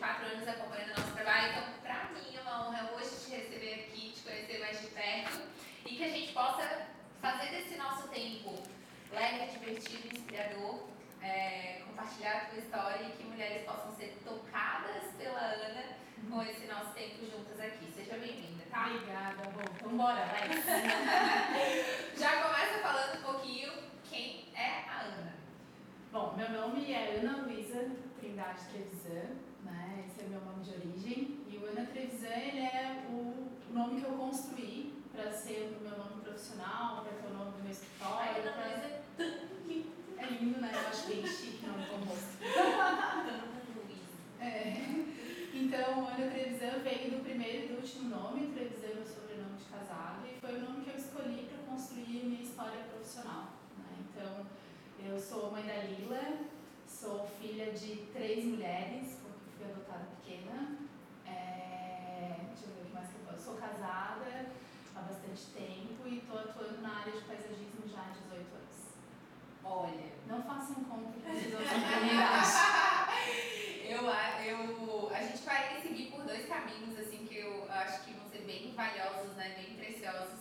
quatro anos acompanhando o nosso trabalho. Então, para mim é uma honra hoje te receber aqui, te conhecer mais de perto e que a gente possa fazer desse nosso tempo leve, divertido, inspirador, é, compartilhar a tua história e que mulheres possam ser tocadas pela Ana com esse nosso tempo juntas aqui. Seja bem-vinda, tá? Obrigada, bom. Então bora, Alex. Já começa falando um pouquinho quem é a Ana. Bom, meu nome é Ana Luísa Trindade Trevisan, né? Esse é meu nome de origem. E o Ana Trevisan, ele é o nome que eu construí para ser o meu nome profissional, para ter o nome do meu escritório. Ana Luísa é lindo, né? Eu acho bem chique o nome composto. é. Então, Ana Trevisan veio do primeiro e do último nome, Trevisan é meu sobrenome de casado, e foi o nome que eu escolhi para construir minha história profissional. Né? Então, eu sou mãe da Lila, sou filha de três mulheres, adotada pequena. É, deixa eu ver o que mais que eu posso. Sou casada há bastante tempo e estou atuando na área de paisagismo já há 18 anos. Olha. Não façam conta com as eu, eu, a gente vai seguir por dois caminhos, assim, que eu acho que vão ser bem valiosos, né? Bem preciosos.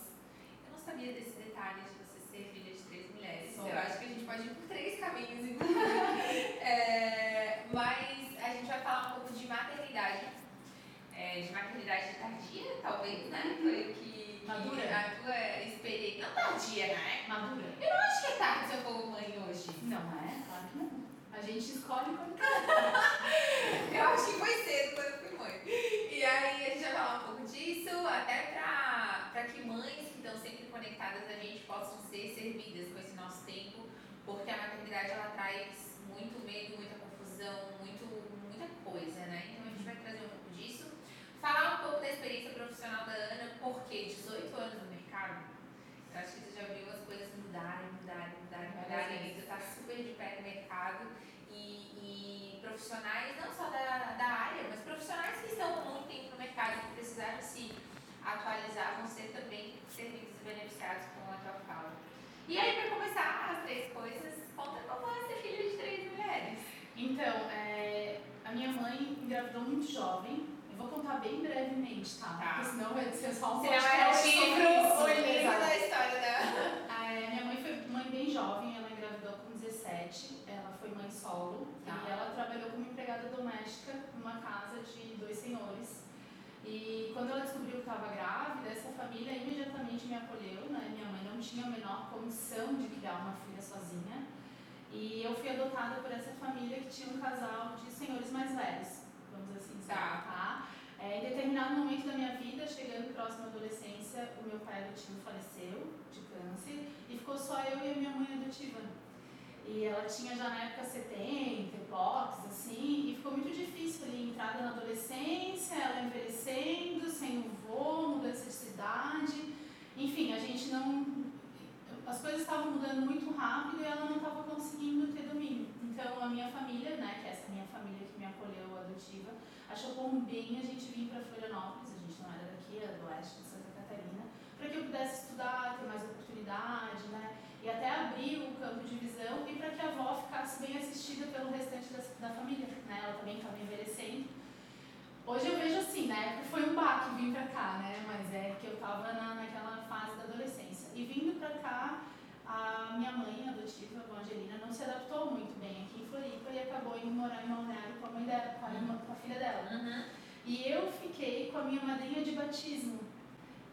Eu não sabia desse detalhe de você ser filha de três mulheres. Eu acho que a gente pode ir por três caminhos, inclusive. é, vai falar um pouco de maternidade. É, de maternidade tardia, talvez, né? Foi o que Madura? A tua experiência. Não tardia, né? Madura. Eu não acho que é tarde se eu for mãe hoje. Não é? Claro que não. A gente escolhe quando quer. eu acho que foi cedo quando eu fui mãe. E aí a gente vai falar um pouco disso, até pra, pra que mães que estão sempre conectadas a gente possam ser servidas com esse nosso tempo, porque a maternidade ela traz muito medo, muita confusão, muito, muita coisa, né? Então a gente vai trazer um pouco disso. Falar um pouco da experiência profissional da Ana, porque 18 anos no mercado, eu acho que você já viu as coisas mudarem, mudarem, mudarem, mudarem. Você está super de pé no mercado e, e, profissionais, não só da, da área, mas profissionais que estão há muito tempo no mercado e que precisaram se atualizar, vão ser também servidos e beneficiados com a tua fala. E aí, para começar as três coisas, conta como é ser filha de três mulheres. Então, é, a minha mãe engravidou muito jovem, vou contar bem brevemente, tá? tá. Porque senão vai ser só um podcast é o livro, o livro da história dela. É, minha mãe foi mãe bem jovem, ela engravidou com 17, ela foi mãe solo tá. e ela trabalhou como empregada doméstica numa casa de dois senhores. E quando ela descobriu que estava grávida, essa família imediatamente me acolheu, né? Minha mãe não tinha a menor condição de criar uma filha sozinha. E eu fui adotada por essa família que tinha um casal de senhores mais velhos vamos assim dizer, tá? tá? É, em determinado momento da minha vida, chegando próximo à adolescência, o meu pai adotivo faleceu de câncer e ficou só eu e a minha mãe adotiva. E ela tinha já na época 70, hipótese, assim, e ficou muito difícil ali, entrada na adolescência, ela envelhecendo, sem o vô, mudança de cidade. Enfim, a gente não. Mudando muito rápido e ela não estava conseguindo ter domínio. Então, a minha família, né, que é essa minha família que me acolheu adotiva, achou por bem a gente vir para Florianópolis, a gente não era daqui, era do oeste de Santa Catarina, para que eu pudesse estudar, ter mais oportunidade, né, e até abrir o campo de visão e para que a avó ficasse bem assistida pelo restante da, da família, né, ela também estava envelhecendo. Hoje eu vejo assim, né? Foi um baque vir pra cá, né? Mas é que eu tava na, naquela fase da adolescência. E vindo pra cá, a minha mãe adotiva, a Angelina, não se adaptou muito bem aqui em Floripa e acabou indo morar em Balneário com a mãe dela, com a, irmã, com a filha dela. Uhum. E eu fiquei com a minha madrinha de batismo,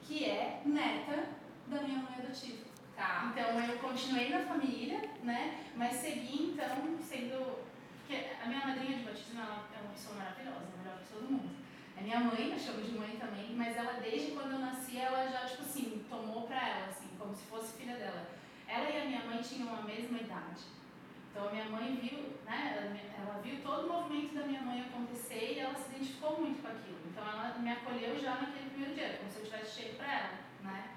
que é neta da minha mãe adotiva. Tá. Então eu continuei na família, né? Mas segui então sendo. Porque a minha madrinha de batismo ela é uma pessoa maravilhosa, a melhor pessoa do mundo. É minha mãe, eu chamo de mãe também, mas ela desde quando eu nasci, ela já, tipo assim, tomou pra ela, assim, como se fosse filha dela. Ela e a minha mãe tinham a mesma idade. Então a minha mãe viu, né, ela viu todo o movimento da minha mãe acontecer e ela se identificou muito com aquilo. Então ela me acolheu já naquele primeiro dia, como se eu tivesse chego para ela, né?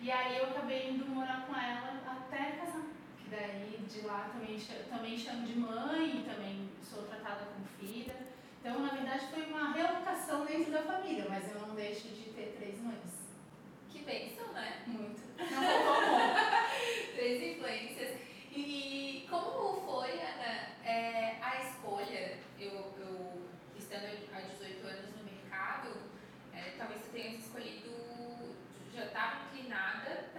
E aí eu acabei indo morar com ela até casar. Que daí de lá também, também chamo de mãe, também sou tratada como filha. Então, na verdade, foi uma realocação dentro da família, mas eu não deixo de ter três mães. Que bênção, né? Muito. Não três influências. E como foi, Ana, é, a escolha? Eu, eu, estando há 18 anos no mercado, é, talvez você tenha escolhido, já estava inclinada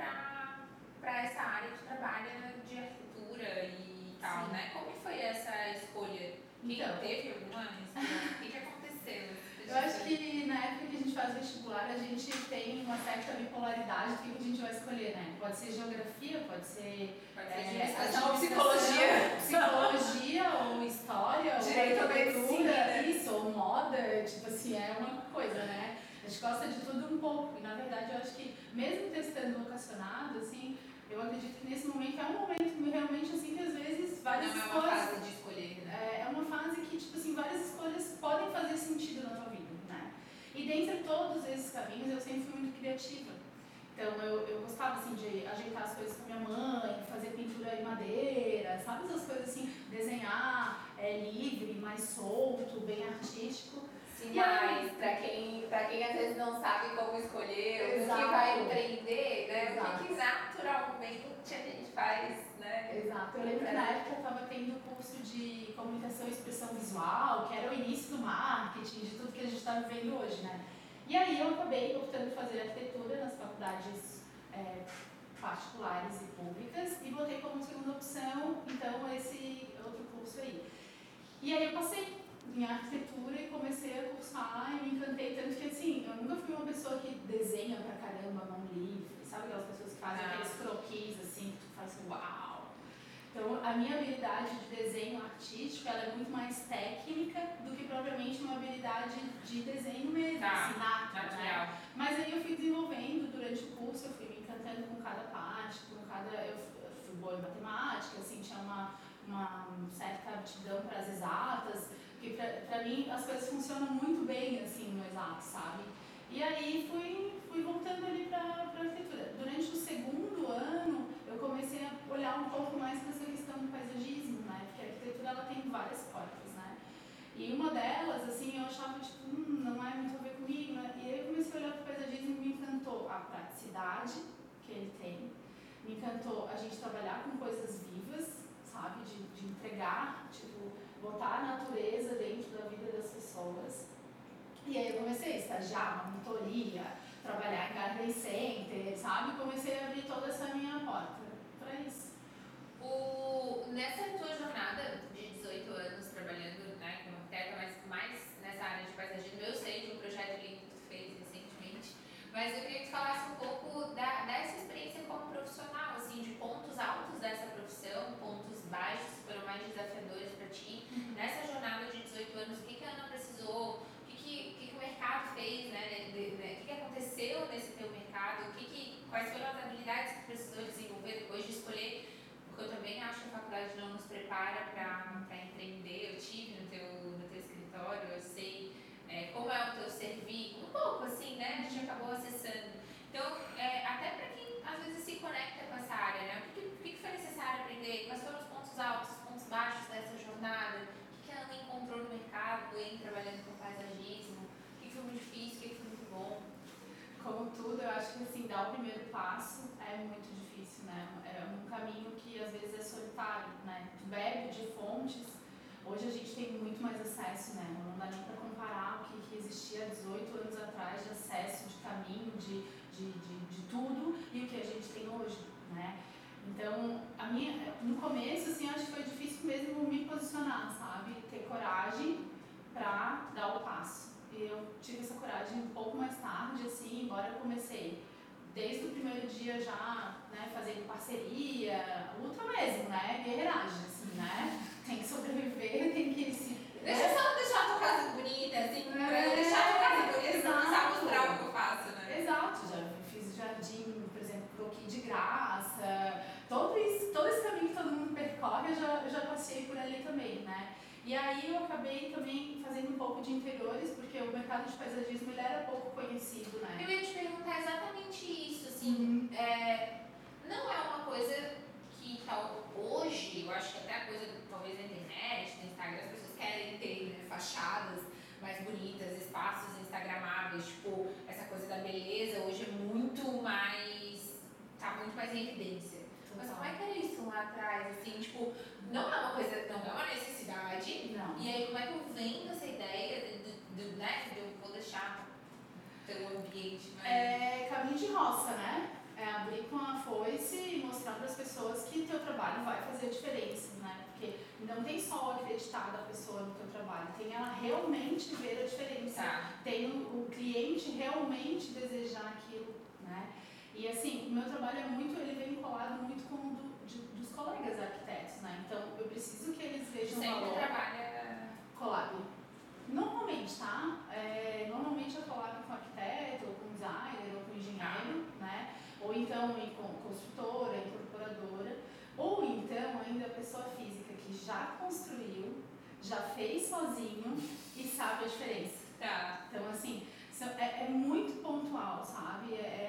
para essa área de trabalho de arquitetura e tal, Sim. né? Como foi essa escolha? Quem então, teve alguma? O que, que aconteceu? Eu acho que na época que a gente faz vestibular, a gente tem uma certa bipolaridade do que a gente vai escolher, né? Pode ser geografia, pode ser. Pode ser é, psicologia. Psicologia, ou história, Direito ou arquitetura, isso, ou moda, tipo assim, é uma coisa, né? A gente gosta de tudo um pouco. E na verdade eu acho que, mesmo testando vocacionado, assim, eu acredito que nesse momento é um momento realmente assim que às vezes várias Não escolhas. É uma fase de escolher. Né? É, é uma fase que, tipo assim, várias escolhas podem fazer sentido na tua vida, né? E dentre todos esses caminhos eu sempre fui muito criativa. Então eu, eu gostava assim de ajeitar as coisas com minha mãe, fazer pintura em madeira, sabe essas coisas assim, desenhar é, livre, mais solto, bem artístico. Sinais, para quem, pra quem às vezes não sabe como escolher, Exato. o que vai empreender, né? Exato. O que, naturalmente a gente faz, né? Exato. Eu lembro que na época eu estava tendo curso de comunicação e expressão visual, que era o início do marketing, de tudo que a gente está vivendo hoje, né? E aí eu acabei optando por fazer arquitetura nas faculdades é, particulares e públicas e botei como segunda opção, então, esse outro curso aí. E aí eu passei em arquitetura e comecei a cursar e me encantei tanto que assim, eu nunca fui uma pessoa que desenha pra caramba mão livre, sabe aquelas pessoas que fazem Ah. aqueles croquis assim, que tu faz assim, uau! Então a minha habilidade de desenho artístico ela é muito mais técnica do que propriamente uma habilidade de desenho mesmo, Tá, assim, né? Mas aí eu fui desenvolvendo durante o curso, eu fui me encantando com cada parte, com cada. Eu fui, eu fui boa em matemática, assim, tinha uma, uma certa aptidão para as exatas, porque pra mim as coisas funcionam muito bem assim no exato, sabe? E aí fui, fui voltando ali para a arquitetura. Durante o segundo ano, eu comecei a olhar um pouco mais para essa questão do paisagismo, né? Porque a arquitetura ela tem várias portas, né? E uma delas, assim, eu achava, tipo, hum, não é muito a ver comigo, né? E aí eu comecei a olhar para o paisagismo e me encantou a praticidade que ele tem, me encantou a gente trabalhar com coisas vivas, sabe? De, de entregar, tipo, botar a natureza dentro da vida das pessoas. E aí eu comecei a estagiar na monitoria, trabalhar em garden center, sabe? Comecei a abrir toda essa minha porta para isso. O, nessa tua jornada de 18 anos trabalhando né, como arquiteta, mas mais nessa área de paisagismo, eu sei de um projeto lindo que tu fez recentemente, mas eu queria que tu falasse um pouco da, dessa experiência como profissional, assim, de pontos altos dessa profissão, pontos baixos que foram mais desafiadores para ti. Nessa jornada de 18 anos, o que, que a Ana precisou, o que, que, o que, que o mercado fez, né, de- de- o que, que aconteceu nesse teu mercado, o que que, quais foram as habilidades que tu precisou desenvolver depois de escolher porque eu também acho que a faculdade não nos prepara para empreender. Eu tive no teu, no teu escritório, eu sei é, como é o teu servir, um pouco assim, né? A gente acabou acessando. Então, é, até para quem às vezes se conecta com essa área, né? O que, que, o que que foi necessário aprender? Quais foram os pontos altos, os pontos baixos dessa jornada? O que, que a Ana encontrou no mercado, em trabalhando com paisagismo? O que, que foi muito difícil, o que, que foi muito bom? Como tudo, eu acho que assim, dar o primeiro passo é muito difícil, né? É um caminho que às vezes é solitário, né? Tu bebe de fontes. Hoje a gente tem muito mais acesso, né? Não dá nem para comparar o que, que existia há 18 anos atrás de acesso, de caminho, de, de, de, de tudo e o que a gente tem hoje, né? Então, a minha, no começo, assim, acho que foi difícil mesmo me posicionar, sabe? Ter coragem para dar o passo. E eu tive essa coragem um pouco mais tarde, assim, embora eu comecei desde o primeiro dia já, né, fazendo parceria, luta mesmo, né? Guerreiragem, assim, né? Tem que sobreviver, tem que se. Deixa eu só deixar a tua casa bonita, assim, pra eu É, deixar a tua casa bonita, exato. começar a mostrar o que eu faço, né? Exato, já fiz jardim, por exemplo, croquis de graça, todo esse, todo esse caminho que todo mundo percorre, eu já, eu já passei por ali também, né? E aí eu acabei também fazendo um pouco de interiores, porque o mercado de paisagismo ele era pouco conhecido, né? Eu ia te perguntar exatamente isso, assim, é, não é uma coisa que tal, hoje, eu acho que até a coisa, talvez na internet, no Instagram, as pessoas querem ter né, fachadas mais bonitas, espaços instagramáveis, tipo, essa coisa da beleza hoje é muito mais, tá muito mais em evidência. Mas como é que era isso lá atrás, assim, tipo, não é uma coisa, não é uma necessidade, Não. e aí como é que eu vendo essa ideia de, de, de, né, de eu vou deixar teu ambiente mais... É caminho de roça, né? É abrir com a foice e mostrar para as pessoas que teu trabalho vai fazer a diferença, né? Porque não tem só acreditar da pessoa no teu trabalho, tem ela realmente ver a diferença, Tá. tem o, o cliente realmente desejar aquilo, né? E assim, o meu trabalho é muito, ele vem colado muito com o do, de, dos colegas arquitetos, né? Então eu preciso que eles vejam Sempre valor. trabalha. Collab. Normalmente, tá? É, normalmente eu collab com arquiteto, ou com designer, ou com engenheiro, né? Ou então com construtora, incorporadora. Ou então ainda a pessoa física que já construiu, já fez sozinho e sabe a diferença. Tá. Então, assim, é, é muito pontual, sabe? É,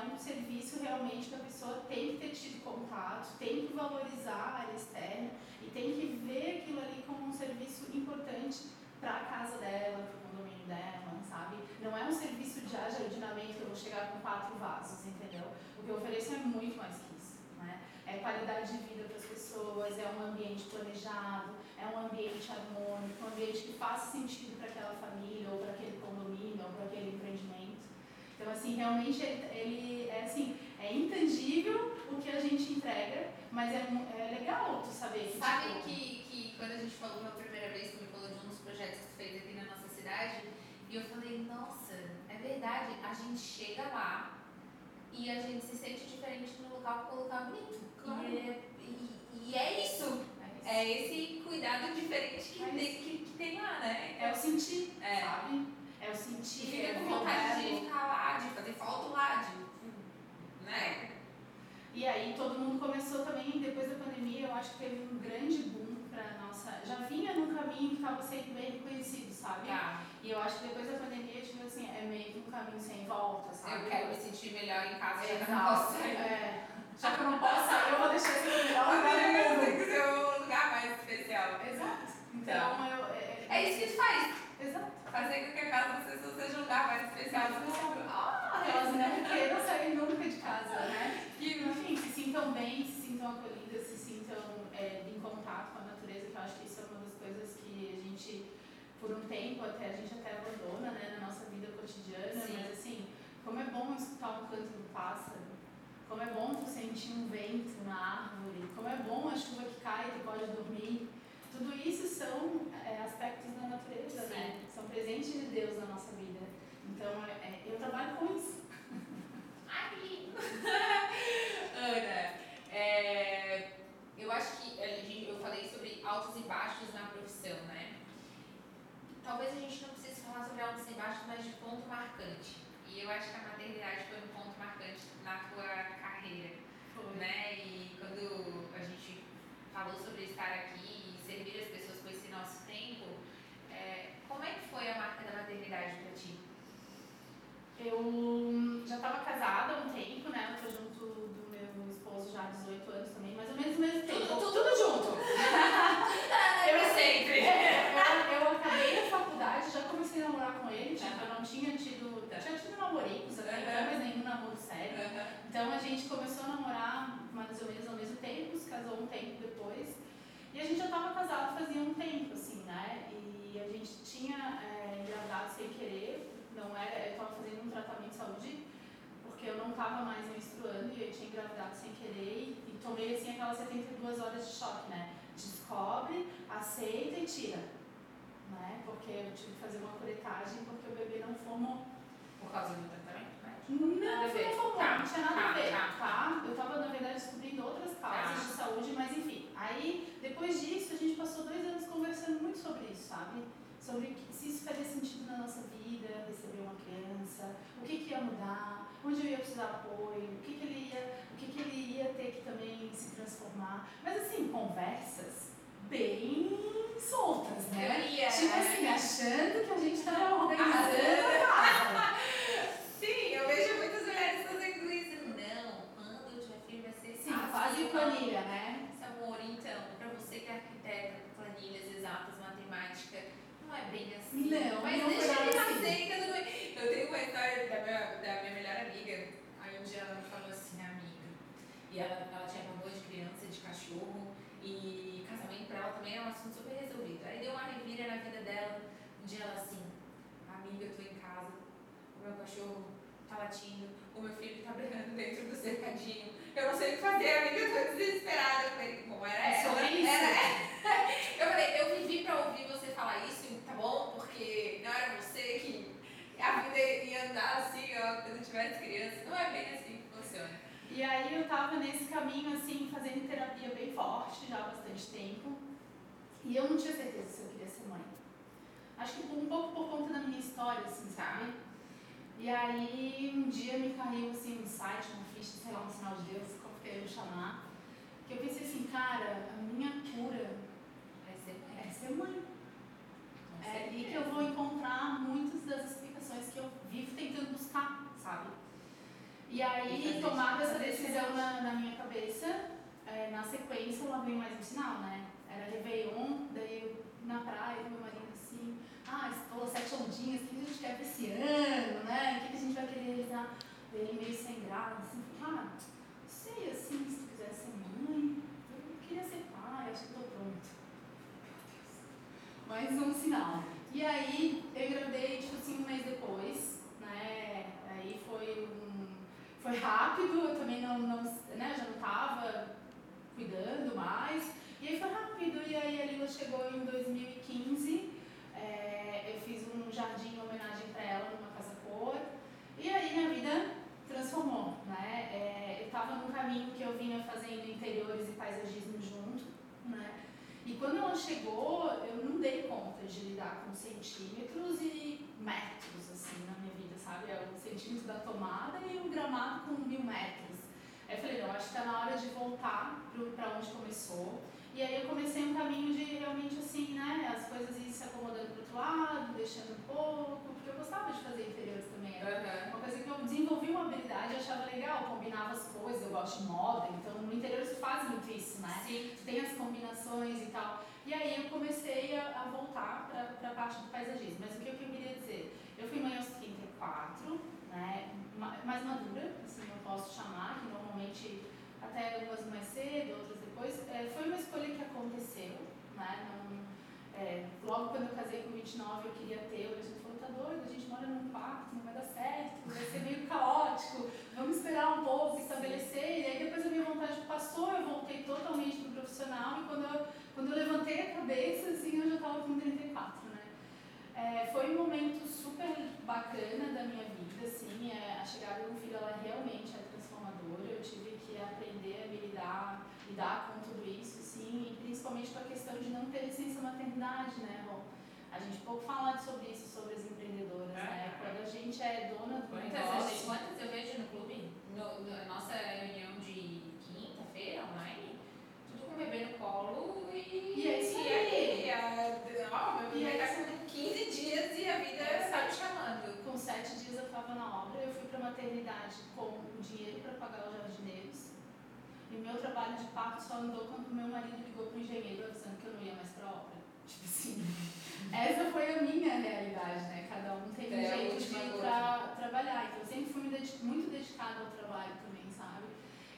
é, um serviço realmente que a pessoa tem que ter tido contato, tem que valorizar a área externa e tem que ver aquilo ali como um serviço importante para a casa dela, para o condomínio dela, sabe? Não é um serviço de ajardinamento que eu vou chegar com quatro vasos, entendeu? O que eu ofereço é muito mais que isso, né? É qualidade de vida para as pessoas, é um ambiente planejado, é um ambiente harmônico, um ambiente que faça sentido para aquela família, ou para aquele condomínio, ou para aquele empreendimento. Então, assim, realmente ele, é assim, é intangível o que a gente entrega, mas é, é legal tu saber que, Sabe tipo, que, que quando a gente falou pela primeira vez, que me falou de um dos projetos que tu fez aqui na nossa cidade, e eu falei, nossa, é verdade, a gente chega lá e a gente se sente diferente no local local é bonito. Claro. E, é, e, e é isso. é, É esse cuidado diferente que, É tem, que, que tem lá, né? é o sentir, É. sabe? É o E sentir, fica é com vontade de ficar lá, de fazer foto lá, de. Né? E aí todo mundo começou também, depois da pandemia, eu acho que teve um grande boom pra nossa. Já vinha num caminho que estava sendo bem reconhecido, sabe? Tá. E eu acho que depois da pandemia, tipo assim, é meio que um caminho sem volta, sabe? Eu quero me sentir melhor em casa, já que eu não posso sair. É. Já que eu não posso sair, eu vou deixar esse melhor lugar Tem que ser o lugar mais especial. Exato. Então, eu. É, É isso que faz. Fazer com que a casa das pessoas seja o lugar mais especial do mundo. Ah, elas não queiram sair nunca de casa, né? Que Enfim, se sintam bem, se sintam acolhidas, se sintam é, em contato com a natureza, que eu acho que isso é uma das coisas que a gente, por um tempo, até a gente até abandona né, na nossa vida cotidiana, Sim. mas assim, como é bom escutar um canto do pássaro, como é bom tu sentir um vento na árvore, como é bom a chuva que cai e tu pode dormir. Tudo isso são é, aspectos da natureza, né? São presentes de Deus na nossa vida. Então, é, é, eu trabalho com isso. Ai. Ana, é, eu acho que eu falei sobre altos e baixos na profissão, né? Talvez a gente não precise falar sobre altos e baixos, mas de ponto marcante. E eu acho que a maternidade foi um ponto marcante na tua carreira. né? E quando a gente falou sobre estar aqui e servir as pessoas com esse nosso tempo, é, como é que foi a marca da maternidade para ti? Eu já estava casada há um tempo, né? Eu tô junto do meu esposo já há 18 anos também, mais ou menos no mesmo tempo. tudo junto. Eu sempre. É, eu, eu acabei a faculdade, já comecei a namorar com ele, tipo, eu não tinha tido. Tinha tido namoricos até então, mas nenhum namoro sério. Então a gente começou a namorar mais ou menos ao mesmo tempo, se casou um tempo depois. E a gente já estava casado fazia um tempo, assim, né? E a gente tinha é, engravidado sem querer, não era, eu estava fazendo um tratamento de saúde, porque eu não estava mais menstruando e eu tinha engravidado sem querer e, tomei assim aquelas 72 horas de choque, né? Descobre, aceita e tira. Né? Porque eu tive que fazer uma curetagem porque o bebê não formou. Por causa do tratamento, né? Não, ver. não formou, Tá, não tinha nada tá, a ver, tá. tá? Eu tava, na verdade, descobrindo outras causas Tá. de saúde, mas enfim. Aí, depois disso, a gente passou dois anos conversando muito sobre isso, sabe? Sobre isso faria sentido na nossa vida, receber uma criança, o que, que ia mudar, onde eu ia precisar de apoio, o que, que ele ia, o que, que ele ia ter que também se transformar. Mas assim, conversas bem soltas, né? Teoria, Tipo né? assim, achando que a gente tava organizando a casa. Sim, eu vejo muitas mulheres fazendo isso. Não, quando eu tiver filho vai ser Sim, assim, quase ó. planilha, né? Esse amor, então, pra você que é arquiteta, planilhas exatas, matemática, não é bem assim. Não, mas não deixa foi ele assim. nascer, que tudo bem. Eu tenho uma história da minha, da minha melhor amiga. Aí um dia ela me falou assim, amiga. E ela, ela tinha pavor de criança, de cachorro. E casamento pra ela também é um assunto super resolvido. Aí deu uma revira na vida dela. Um dia ela assim, amiga, eu tô em casa, o meu cachorro tá latindo, o meu filho tá brigando dentro do cercadinho. Eu não sei o que fazer, amiga, eu tô desesperada. Eu falei, bom, era É ela. sobre isso. Era, eu falei, eu vivi engravida e andar assim, ó, quando tivesse criança. Não é bem assim que funciona. E aí eu tava nesse caminho, assim, fazendo terapia bem forte já há bastante tempo. E eu não tinha certeza se eu queria ser mãe. Acho que um pouco por conta da minha história, assim, sabe? E aí um dia me caiu assim um site, uma ficha, sei lá, um sinal de Deus, como que eu chamar. Que eu pensei assim, cara, a minha cura Vai ser mãe. é ser mãe. Com É ali que certeza. eu vou encontrar muitas das explicações que eu vivo tentando buscar, sabe? E E aí, fazer tomada essa fazer decisão diferente. na, na minha cabeça, é, na sequência ela veio mais um sinal, né? Era Réveillon, daí eu na praia meu marido assim, ah, estou sete ondinhas, o que a gente quer pra esse ano, né? O que a gente vai querer realizar? Daí ele meio sem graça, assim, ah, sei assim, se tu quiser ser mãe, eu queria ser pai, acho que estou pronto. Mais um sinal. E aí eu engravidei, tipo assim, um mês depois, né? Aí foi um. Foi rápido, eu também não, não né, já não tava cuidando mais. E aí foi rápido, e aí a Lila chegou em 2015. é, eu fiz um jardim em homenagem para ela numa casa cor. E aí minha vida transformou, né? É, eu estava num caminho que eu vinha fazendo interiores e paisagismo junto, né? E quando ela chegou, eu não dei conta de lidar com centímetros e metros, assim, na minha vida, sabe? É o centímetro da tomada e o gramado com mil metros. Aí eu falei, não, acho que tá na hora de voltar para onde começou. E aí eu comecei um caminho de realmente assim, né, as coisas ir se acomodando pro outro lado, deixando um pouco, porque eu gostava de fazer interiores também. Era Aham. uma coisa que eu desenvolvi uma habilidade, achava legal, combinava as coisas, eu gosto de moda, então no interior se faz muito isso, né? Sim. tem as combinações e tal. E aí eu comecei a, a voltar para a parte do paisagismo. Mas o que eu queria dizer? Eu fui mãe aos 34, né, ma- mais madura, assim eu posso chamar, que normalmente até algumas mais cedo, outras depois. É, foi uma escolha que aconteceu, né, não, é, logo quando eu casei com 29 eu queria ter, a gente falou, tá doido, a gente mora num quarto, não vai dar certo, vai ser meio caótico, vamos esperar um pouco, estabelecer. E aí depois a minha vontade passou, eu voltei totalmente pro profissional e quando eu, quando eu levantei a cabeça, assim, eu já estava com 34, né? É, foi um momento super bacana da minha vida, assim, é, a chegada do filho, ela realmente é transformadora, eu tive que aprender a me lidar, lidar com tudo isso, assim, e principalmente com a questão de não ter licença maternidade, né, Rô? A gente pouco fala sobre isso, sobre as empreendedoras, né? Quando a gente é dona do Quantas, negócio... gente, quantas eu vejo no clube? No, na nossa reunião de quinta-feira online? Tudo com o bebê no colo e. E é isso e aí. aí, a- ó, meu E bebê é tá com 15 dias e a vida É está me chamando. Com sete dias eu estava na obra, eu fui para maternidade com o dinheiro para pagar os jardineiros. E meu trabalho de parto só andou quando meu marido ligou para o engenheiro avisando que eu não ia mais para a obra. Tipo assim, essa foi a minha realidade, né? Cada um tem um É, jeito de pra trabalhar. Então eu sempre fui muito dedicada ao trabalho também, sabe?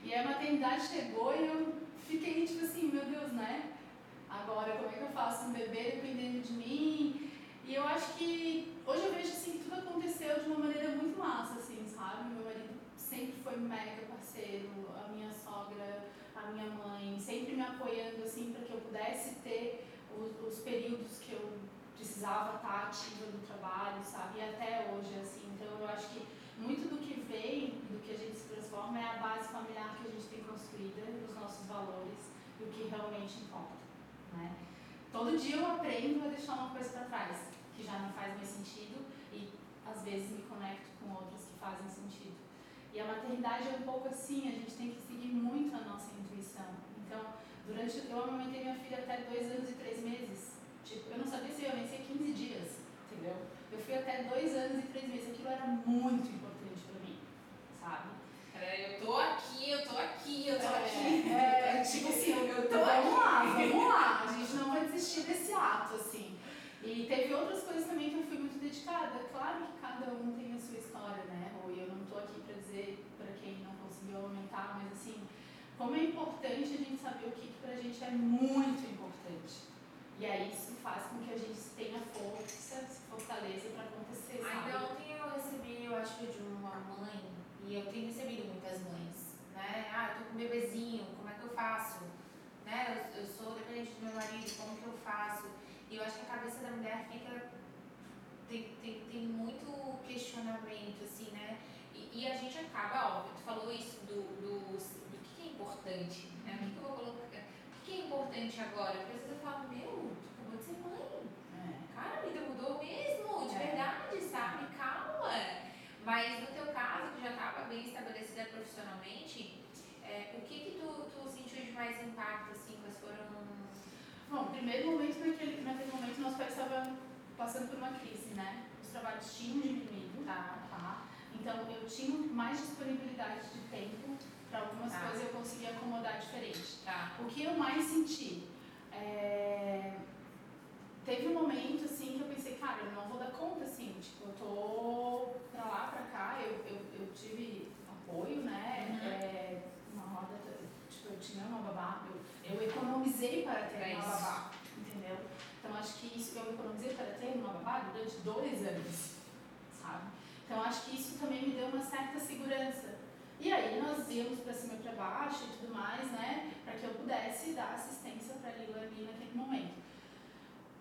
E aí a maternidade chegou e eu fiquei tipo assim, meu Deus, né? Agora como é que eu faço um bebê dependendo de mim? E eu acho que hoje eu vejo assim que tudo aconteceu de uma maneira muito massa, assim, sabe? Meu marido sempre foi mega parceiro, a minha sogra, a minha mãe, sempre me apoiando assim para que eu pudesse ter os, os períodos que eu precisava estar ativa no trabalho, sabe? E até hoje, assim. Então eu acho que muito do que vem, do que a gente se transforma, é a base familiar que a gente tem construída, os nossos valores e o que realmente importa, né? Todo dia eu aprendo a deixar uma coisa para trás, que já não faz mais sentido e às vezes me conecto com outras que fazem sentido. E a maternidade é um pouco assim, a gente tem que seguir muito a nossa intuição. Então, durante eu amamentei minha filha até dois anos e três meses. Tipo, eu não sabia se eu ia vencer 15 dias, entendeu? Eu fui até dois anos e três meses. Aquilo era muito importante para mim, sabe? Eu tô aqui, eu tô aqui, eu tô aqui. É, é, tipo assim, eu, Eu tô vamos lá, vamos lá. A gente não vai desistir desse ato, assim. E teve outras coisas também que eu fui muito dedicada. Claro que cada um tem a sua história, né? Ou eu não tô aqui para dizer para quem não conseguiu aumentar, mas assim, como é importante a gente saber o que, que pra gente é muito importante. E aí isso faz com que a gente tenha força, fortaleza para acontecer, sabe? Ainda ontem eu recebi, eu acho que de uma mãe, e eu tenho recebido muitas mães, né? Ah, eu tô com um bebezinho, como é que eu faço? Né? Eu, eu sou dependente do meu marido, como que eu faço? E eu acho que a cabeça da mulher fica. Tem, tem, tem muito questionamento, assim, né? E, a gente acaba, óbvio, tu falou isso do, do, do que é importante, né? O que, que eu vou colocar? O que é importante agora? Porque às vezes eu falo, meu, tu acabou de ser mãe. É. Cara, a vida mudou mesmo, de é. verdade, sabe? Calma. Mas no teu caso, que já estava bem estabelecida profissionalmente, é, o que que tu, tu sentiu de mais impacto, assim, quais foram... Bom, primeiro momento, naquele, naquele momento, nosso pai estava passando por uma crise, né? Os trabalhos tinham diminuído, tá? tá? Então, eu tinha mais disponibilidade de tempo para algumas tá. coisas eu conseguia acomodar diferente. Tá. O que eu mais senti? É... Teve um momento, assim, que eu pensei, cara, eu não vou dar conta, assim, tipo, eu tô pra lá, pra cá, eu, eu, eu tive apoio, né? Uhum. É tipo, eu tinha uma babá, eu, eu economizei para ter é uma babá, entendeu? Então acho que isso eu economizei para ter uma babá durante dois anos? Então acho que isso também me deu uma certa segurança. E aí nós íamos para cima e para baixo e tudo mais, né? Para que eu pudesse dar assistência para a Lila ali naquele momento.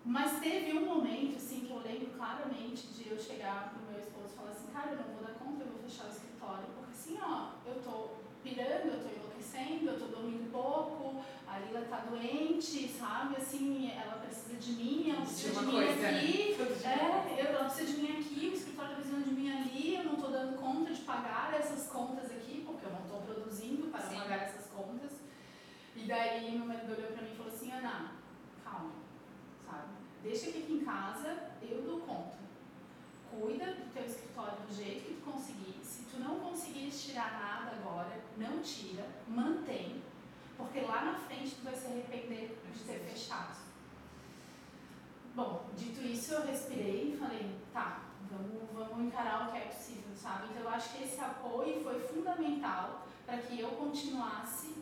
Mas teve um momento, assim, que eu lembro claramente de eu chegar pro meu esposo e falar assim, cara, eu não vou dar conta, eu vou fechar o escritório, porque assim, ó, eu tô pirando, eu tô enlouquecendo, eu tô dormindo pouco, a Lila tá doente, sabe? Assim, ela precisa de mim, ela precisa de mim coisa, aqui. Né? É, eu, ela precisa de mim aqui, o escritório tá precisando de mim ali, eu não tô dando conta de pagar essas contas aqui, porque eu não tô produzindo para Sim. pagar essas contas. E daí meu marido olhou pra mim e falou assim, Ana, calma, sabe? Deixa que aqui em casa eu dou conta. Cuida do teu escritório do jeito que tu conseguir tu não conseguires tirar nada agora, não tira, mantém, porque lá na frente tu vai se arrepender de ter fechado. Bom, dito isso, eu respirei e falei, tá, vamos, vamos encarar o que é possível, sabe? Então eu acho que esse apoio foi fundamental para que eu continuasse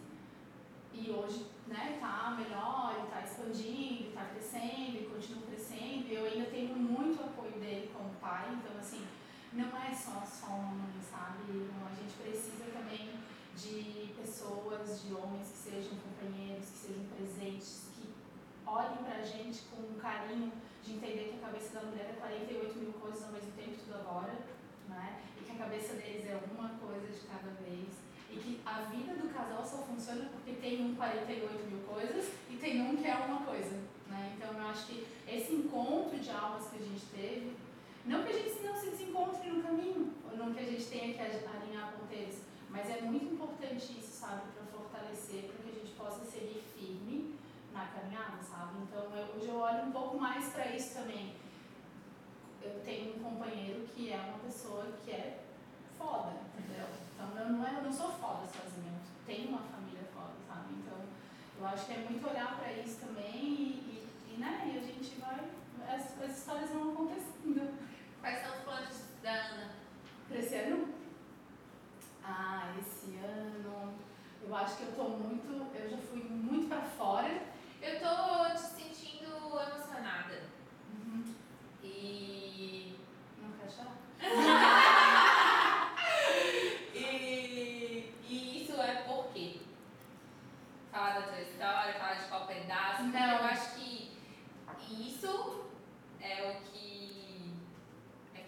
e hoje né, tá melhor, ele tá expandindo, está crescendo e continua crescendo. E eu ainda tenho muito apoio dele como pai, então assim, não é só, mãe, sabe? A gente precisa também de pessoas, de homens que sejam companheiros, que sejam presentes, que olhem pra gente com um carinho de entender que a cabeça da mulher é 48 mil coisas ao mesmo tempo, tudo agora, né? E que a cabeça deles é uma coisa de cada vez. E que a vida do casal só funciona porque tem um 48 mil coisas e tem um que é uma coisa, né? Então eu acho que esse encontro de almas que a gente teve não que a gente não se desencontre no caminho, ou não que a gente tenha que alinhar ponteiros, mas é muito importante isso, sabe, para fortalecer, para que a gente possa seguir firme na caminhada, sabe? Então eu, hoje eu olho um pouco mais para isso também. Eu tenho um companheiro que é uma pessoa que é foda, entendeu? Então eu não, é, eu não sou foda sozinha, eu tenho uma família foda, sabe? Então eu acho que é muito olhar para isso também e, e, e, né, e a gente vai, as, as histórias vão acontecendo. Quais são os planos da Ana para esse ano? Ah, esse ano. Eu acho que eu tô muito. Eu já fui muito para fora. Eu tô te sentindo emocionada. Uhum. E. Não quer chorar? e, e isso é por quê? Falar da tua história, falar de qual pedaço. Não. Eu acho que isso é o que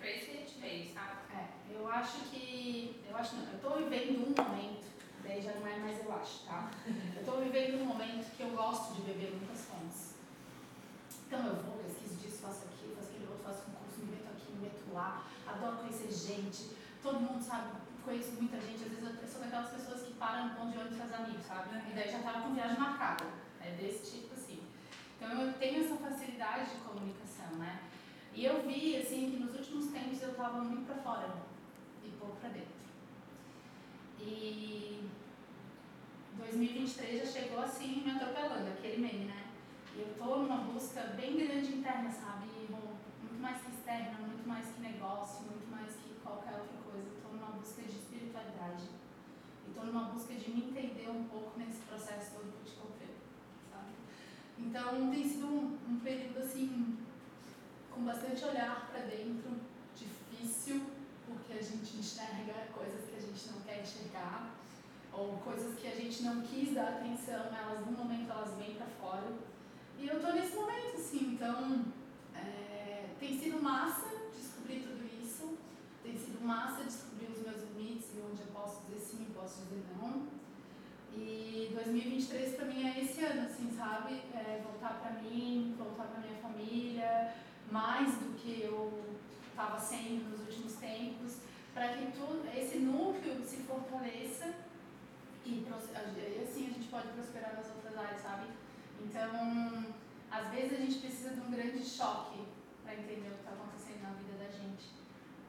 pra isso que a gente veio, sabe? É, eu acho que. Eu acho não, eu tô vivendo um momento, daí já não é mais eu acho, tá? Eu tô vivendo um momento que eu gosto de beber muitas fontes. Então eu vou, pesquiso disso, faço aquilo, faço aquilo outro, faço um curso, me meto aqui, me meto lá, adoro conhecer gente, todo mundo sabe, conheço muita gente, às vezes eu sou daquelas pessoas que param no ponto de ônibus fazer amigos, sabe? E daí já tava com viagem marcada. É desse tipo assim. Então eu tenho essa facilidade de comunicação, né? E eu vi, assim, que nos últimos tempos eu estava muito para fora e pouco para dentro. E 2023 já chegou assim me atropelando, aquele meme, né? Eu tô numa busca bem grande interna, sabe? Muito mais que externa, muito mais que negócio, muito mais que qualquer outra coisa. Eu tô numa busca de espiritualidade. E tô numa busca de me entender um pouco nesse processo todo que eu te contei, sabe? Então tem sido um, um período assim com bastante olhar para dentro, difícil, que a gente enxerga coisas que a gente não quer enxergar, ou coisas que a gente não quis dar atenção, elas no momento elas vêm para fora. E eu tô nesse momento, assim, então é, tem sido massa descobrir tudo isso, tem sido massa descobrir os meus limites e onde eu posso dizer sim e posso dizer não. E 2023 para mim é esse ano, assim, sabe? É voltar para mim, voltar para minha família, mais do que eu estava sendo nos últimos tempos, para que tudo, esse núcleo se fortaleça e, assim a gente pode prosperar nas outras áreas, sabe? Então, às vezes a gente precisa de um grande choque para entender o que está acontecendo na vida da gente.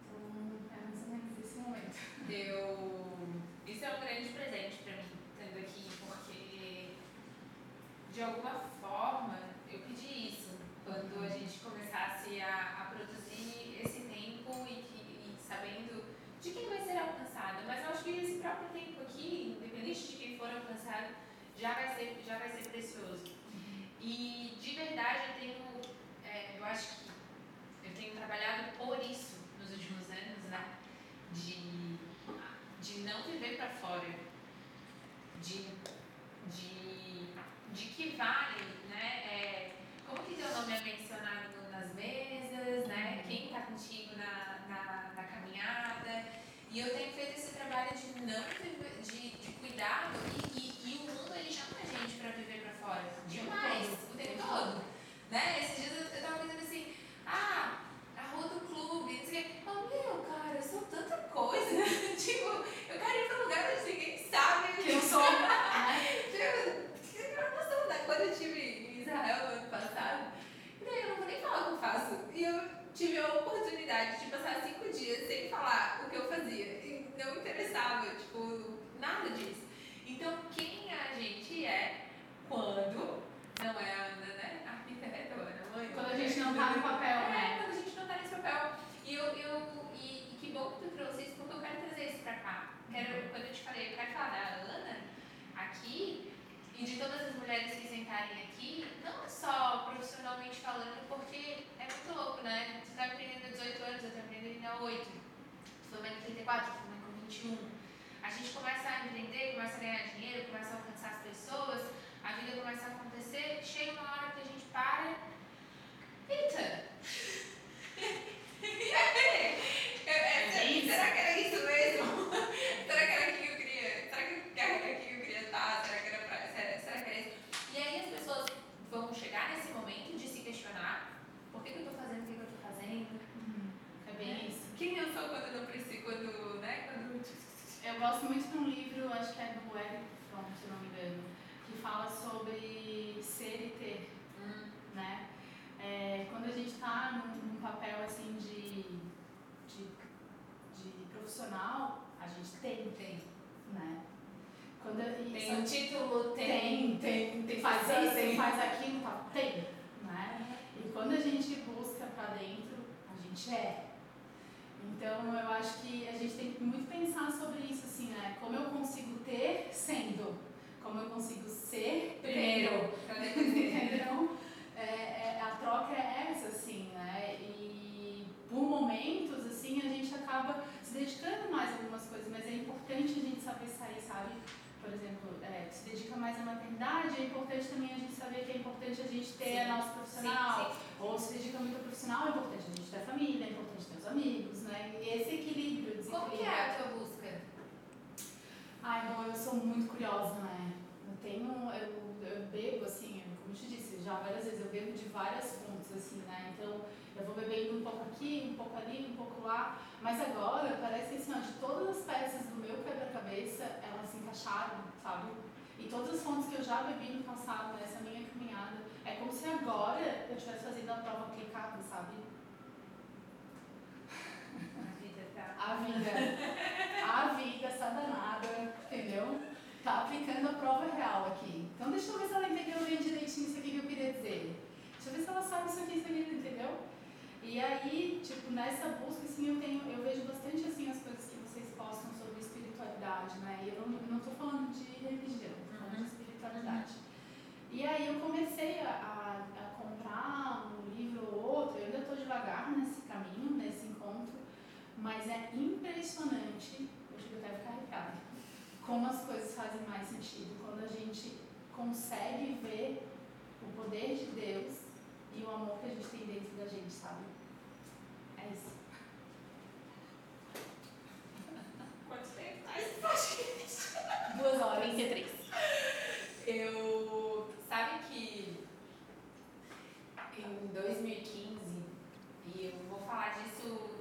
Então, é mais ou menos esse momento. Eu... Isso é um grande presente para mim, estando aqui, porque de alguma forma eu pedi isso quando a gente começasse a, a produzir esse tempo e, que, e sabendo de quem vai ser alcançado. Mas eu acho que esse próprio tempo aqui, independente de quem for alcançado, já vai ser, já vai ser precioso. E de verdade eu tenho, é, eu acho que eu tenho trabalhado por isso nos últimos anos, né? De, de não viver para fora, de, de, de que vale, né? É, como que teu nome é mencionado nas mesas, né? Quem está contigo na, na, na, caminhada. E eu tenho feito esse trabalho de não de, de cuidado e, mundo ele chama a gente para viver para fora. Demais, o tempo todo. Né? Esses dias eu, eu tava pensando assim, ah, a rua do clube, não sei o quê. Oh, meu, cara, eu sou tanta coisa. tipo, eu quero ir para lugar onde ninguém sabe que eu sou. tipo, você não noção, né? Quando eu tive em Israel no ano passado, e daí eu não vou nem falar o que eu faço. E eu tive a oportunidade de passar cinco dias sem falar o que eu fazia. E não interessava, tipo, nada disso. Então, quem a gente é quando não é a Ana, né? Arquiteta, Ana, mãe. Quando a gente não tá no papel, é, né? quando a gente não tá nesse papel. E, eu, eu, e, e que bom que tu trouxe isso, porque eu quero trazer isso pra cá. Quero, quando eu te falei, eu quero falar da Ana aqui e de todas as mulheres que sentarem aqui, não só profissionalmente falando, porque é muito louco, né? Você está aprendendo há 18 anos, eu estou aprendendo há 8. Tu foi mãe com 34, tu foi mãe com 21. A gente começa a entender, começa a ganhar dinheiro, começa a alcançar as pessoas, a vida começa a acontecer, chega uma hora que a gente para. Eita! e aí? É, será que era isso mesmo? será que era aqui que eu queria? Será que era aqui que eu queria estar? Será que era pra, será, será que era isso? E aí as pessoas vão chegar nesse momento de se questionar por que, que eu estou fazendo o que, que eu estou fazendo. É bem isso. Quem eu sou quando não preciso, quando, né? Quando... Eu gosto muito de um livro, acho que é do Eric Fromm, se não me engano, que fala sobre ser e ter, Hum. né? É, quando a gente está num, num, papel assim de, de, de, profissional, a gente tem, tem, né? Quando, tem um título, tem, tem, tem, tem faz isso, tem. faz aquilo, tá, tem, né? E quando a gente busca para dentro, a gente é. Então eu acho que a gente tem que muito pensar sobre isso, assim, né? Como eu consigo ter sendo, como eu consigo ser primeiro, entendeu? É, é, a troca é essa, assim, né? E por momentos, assim, a gente acaba se dedicando mais a algumas coisas, mas é importante a gente saber sair, sabe? Por exemplo, é, se dedica mais à maternidade, é importante também a gente saber que é importante a gente ter sim. a nossa profissional, sim, sim. ou se dedica muito ao profissional, é importante a gente ter a família, é importante ter os amigos, né? E esse equilíbrio. Como que é a tua busca? Ai, bom, eu sou muito curiosa, né? Eu tenho, eu, eu bebo, assim, como eu te disse já várias vezes, eu bebo de várias fontes, assim, né? Então, eu vou bebendo um pouco aqui, um pouco ali, um pouco lá, mas agora parece assim, ó, de todas as peças do meu quebra-cabeça, elas se encaixaram, sabe? E todas as fontes que eu já bebi no passado, nessa minha caminhada, é como se agora eu estivesse fazendo a prova aplicada, sabe? A vida. A vida. Essa danada, entendeu? Tá aplicando a prova real aqui. Então deixa eu ver se ela entendeu bem direitinho isso aqui que eu queria dizer. Deixa eu ver se ela sabe isso aqui, isso aqui, entendeu? E aí, tipo, nessa busca, assim, eu tenho, eu vejo bastante, assim, as coisas que vocês postam sobre espiritualidade, né? E eu não, não tô falando de religião, tô falando de espiritualidade. E aí eu comecei a, a, a comprar um livro ou outro, eu ainda tô devagar nesse mas é impressionante, eu digo até ficar arrepiada, como as coisas fazem mais sentido quando a gente consegue ver o poder de Deus e o amor que a gente tem dentro da gente, sabe? É isso. Quanto tempo? É Duas horas. 23. Eu. Sabe que em 2015, e eu vou falar disso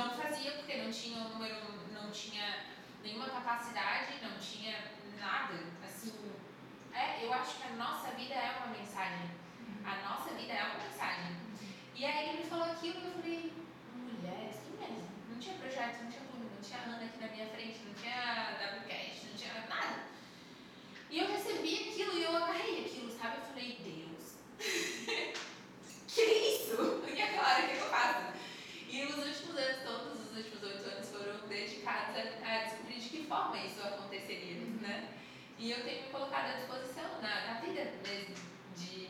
Não fazia porque não tinha um número, não tinha nenhuma capacidade, não tinha nada, assim. É, eu acho que a nossa vida é uma mensagem. A nossa vida é uma mensagem. E aí ele me falou aquilo e eu falei, mulheres, que mesmo? Não tinha projeto, não tinha tudo, não tinha Ana aqui na minha frente, não tinha WCast, não tinha nada. E eu recebi aquilo e eu agarrei aquilo, sabe? Eu falei, Deus, que isso? E agora, o que eu faço? E os últimos anos, todos os últimos oito anos foram dedicados a, a, descobrir de que forma isso aconteceria, né? E eu tenho me colocado à disposição na, na vida mesmo de,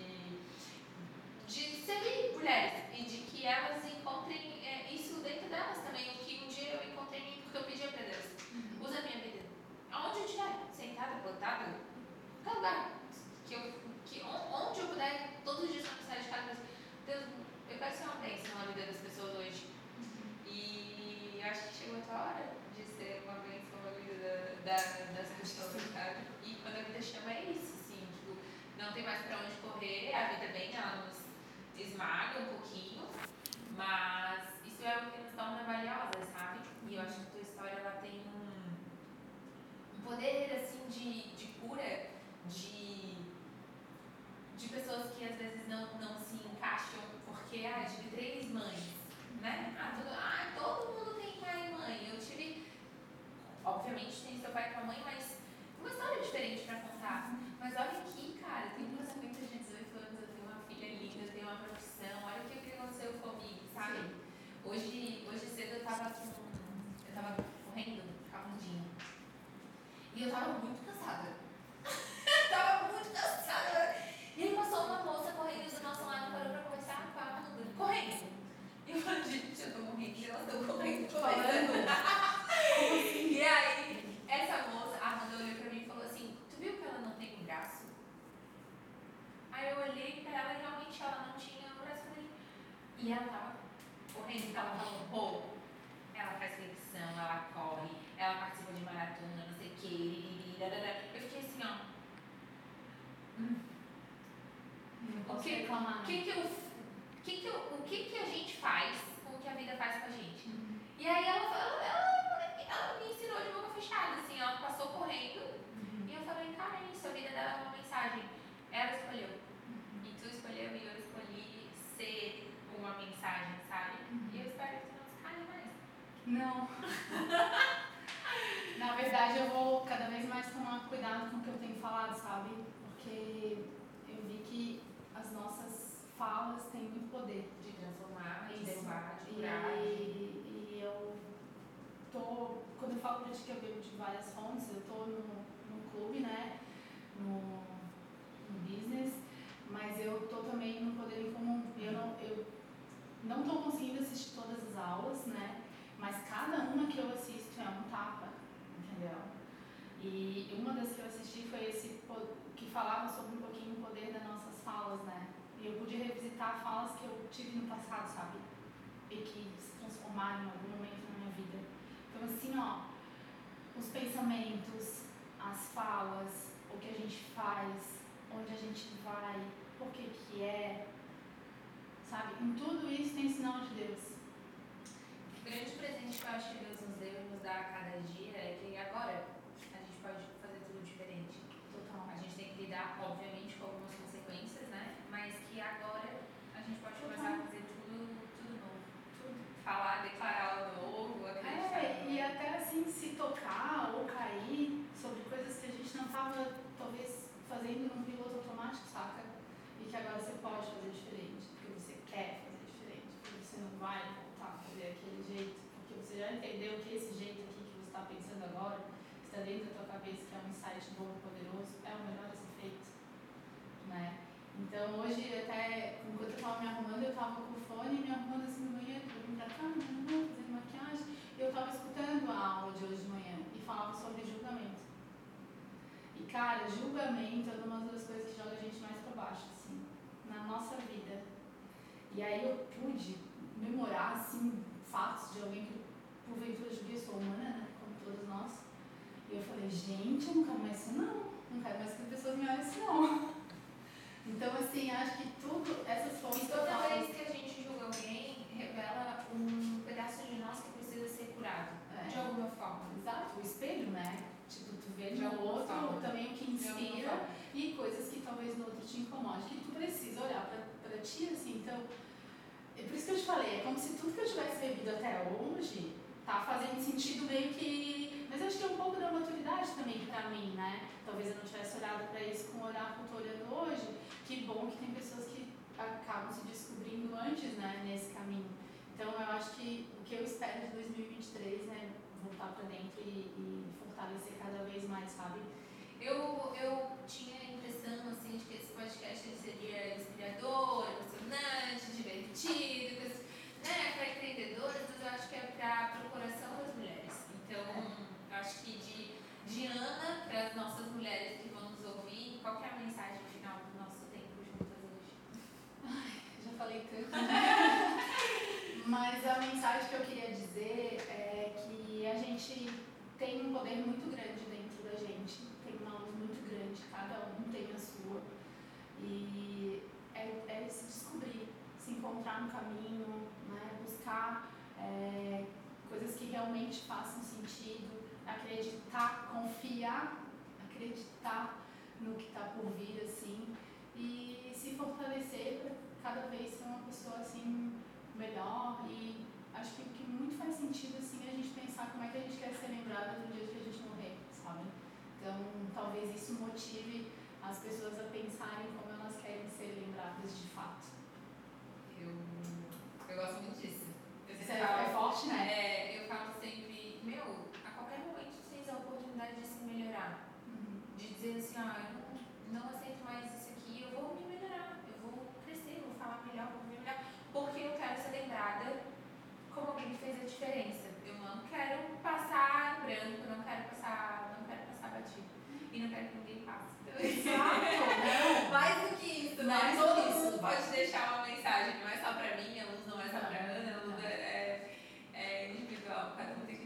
de servir mulheres e de que elas encontrem é, isso dentro delas também. O que um dia eu encontrei em mim, porque eu pedi para Deus, usa a minha vida. Aonde eu estiver, sentada, plantada, qualquer lugar, que eu, que, onde eu puder, todos os dias uma mensagem de casa, Deus, eu quero ser uma bênção na vida das pessoas hoje. E acho que chegou a tua hora de ser uma bênção na vida da, da, das pessoas, sabe? E quando a vida chama é isso, assim, tipo, não tem mais pra onde correr, a vida vem, ela nos esmaga um pouquinho, mas isso é o que nos torna valiosas, sabe? E eu acho que a tua história, ela tem um, um poder, assim, de, de cura, de, de pessoas que às vezes não, não se encaixam, porque, ah, eu tive três mães, né? Ah, todo, ah, todo mundo tem pai e mãe. Eu tive, obviamente, tem seu pai e sua mãe, mas uma história diferente pra contar. Mas olha aqui, cara, eu tenho um casamento de 18 anos, eu tenho uma filha linda, eu tenho uma profissão, olha o que, que aconteceu comigo, sabe? Hoje, hoje cedo eu tava com. Eu tava correndo, rapidinho. E eu tava muito cansada. eu tava muito cansada. E aí passou uma moça correndo do nosso lado, parou pra conversar com a Amanda, correndo. E eu falei, gente, eu tô morrendo, e elas estão correndo, correndo. e aí, essa moça, a Amanda olhou pra mim e falou assim, tu viu que ela não tem um braço? Aí eu olhei pra ela e realmente ela não tinha um braço. Falei, e ela tava correndo, tava falando, pô, ela faz flexão, ela corre, ela participa de maratona, não sei o que, eu fiquei assim, ó. Hum. Não O posso que, que, eu, que, que, eu, o que, que a gente faz com o que a vida faz com a gente? Uhum. E aí ela, ela, ela, ela me ensinou de boca fechada, assim, ela passou correndo Uhum. e eu falei, cara, é isso, a vida dela é uma mensagem. Ela escolheu. E tu escolheu e eu escolhi ser uma mensagem, sabe? E eu espero que tu não se caia mais. Não. Na verdade, eu vou cada vez mais tomar cuidado com o que eu tenho falado, sabe? Porque eu vi que as nossas falas têm muito poder. De transformar, de Isso. derrubar, de E, curar. e eu tô, quando eu falo ti que eu bebo de várias fontes, eu tô no, no clube, né? No, no business, mas eu tô também no poder em comum. Eu não, eu não tô conseguindo assistir todas as aulas, né? Mas cada uma que eu assisto é um tapa, entendeu? E uma das que eu assisti foi esse que falava sobre um pouquinho o poder das nossas falas, né? E eu pude revisitar falas que eu tive no passado, sabe? E que se transformaram em algum momento na minha vida. Então, assim, ó, os pensamentos, as falas, o que a gente faz, onde a gente vai, por que que é, sabe? Em tudo isso tem sinal de Deus. O grande presente que eu acho que Deus nos deu e nos dá a cada dia é que agora a gente pode fazer tudo diferente. Total. A gente tem que lidar, obviamente, com algumas consequências, né? Mas que agora a gente pode Total. começar a fazer tudo, tudo novo. Tudo. Falar, declarar algo novo, acreditar. É, no e novo. até assim se tocar ou cair sobre coisas que a gente não estava talvez fazendo num piloto automático, saca? E que agora você pode fazer diferente, porque você quer fazer diferente, porque você não vai voltar a fazer aquele jeito, porque você já entendeu que esse jeito aqui que você está pensando agora, que está dentro da tua cabeça, que é um insight bom poderoso, é o melhor a ser feito, né? Então hoje até, enquanto eu estava me arrumando, eu estava com o fone me arrumando assim no banheiro, pra vir pra cá, fazendo maquiagem, eu estava escutando a aula de hoje de manhã e falava sobre julgamento. E cara, julgamento é uma das coisas que joga a gente mais pra baixo, assim, na nossa vida. E aí eu pude memorar, assim, fatos de alguém que porventura julguei, sou humana, né, como todos nós. E eu falei, gente, eu não quero mais isso não, não quero mais que as pessoas me olhem assim não. Então, assim, acho que tudo, essas fontes E toda vez que a gente julga alguém, revela um pedaço de nós que precisa ser curado. É. De alguma forma. Exato, o espelho, né? Tipo, tu vê De alguma outro forma. também o que inspira e coisas que talvez no outro te incomode, que tu precisa olhar pra, pra ti, assim, então. É por isso que eu te falei, é como se tudo que eu tivesse bebido até hoje tá fazendo sentido meio que. Mas acho que é um pouco da maturidade também pra mim, né? Talvez eu não tivesse olhado pra isso com o olhar que eu tô olhando hoje. Que bom que tem pessoas que acabam se descobrindo antes, né, nesse caminho. Então eu acho que o que eu espero de 2023 é voltar pra dentro e, e fortalecer cada vez mais, sabe? Eu, eu tinha a impressão assim, de que esse podcast seria inspirador, emocionante, divertido, né, para empreendedoras, eu acho que é para o coração das mulheres. Então, acho que de, de Ana para as nossas mulheres que vão nos ouvir, qual é a mensagem final do nosso tempo juntas hoje? Já falei tanto, né? Mas a mensagem que eu queria dizer é que a gente tem um poder muito grande dentro da gente, tem uma luz muito grande, cada um tem a sua. E é, é se descobrir, se encontrar no caminho, né? buscar é, coisas que realmente façam sentido, acreditar, confiar, acreditar no que está por vir, assim, e se fortalecer para cada vez ser uma pessoa assim melhor e acho que que muito faz sentido assim é a gente pensar como é que a gente quer ser lembrada no dia que a gente morrer, sabe? Então talvez isso motive as pessoas a pensarem como elas querem ser lembradas de fato. Eu, eu gosto muito disso. Sempre é, é forte, né? É, eu falo sempre, meu, a qualquer momento você tem a oportunidade de se melhorar. Uhum. De dizer assim, ah, eu não, não aceito mais isso aqui, eu vou me melhorar, eu vou crescer, eu vou falar melhor, eu vou me melhorar, porque eu quero ser lembrada como alguém que fez a diferença. Eu não quero passar branco, não quero passar, não quero passar batido. E não quero que ninguém passe. Então, Exato, não. mais do que isso, Mais do Todo isso. mundo pode deixar uma mensagem, não é só pra mim, a luz não é só pra Ana, a luz é, é individual, cada um tem que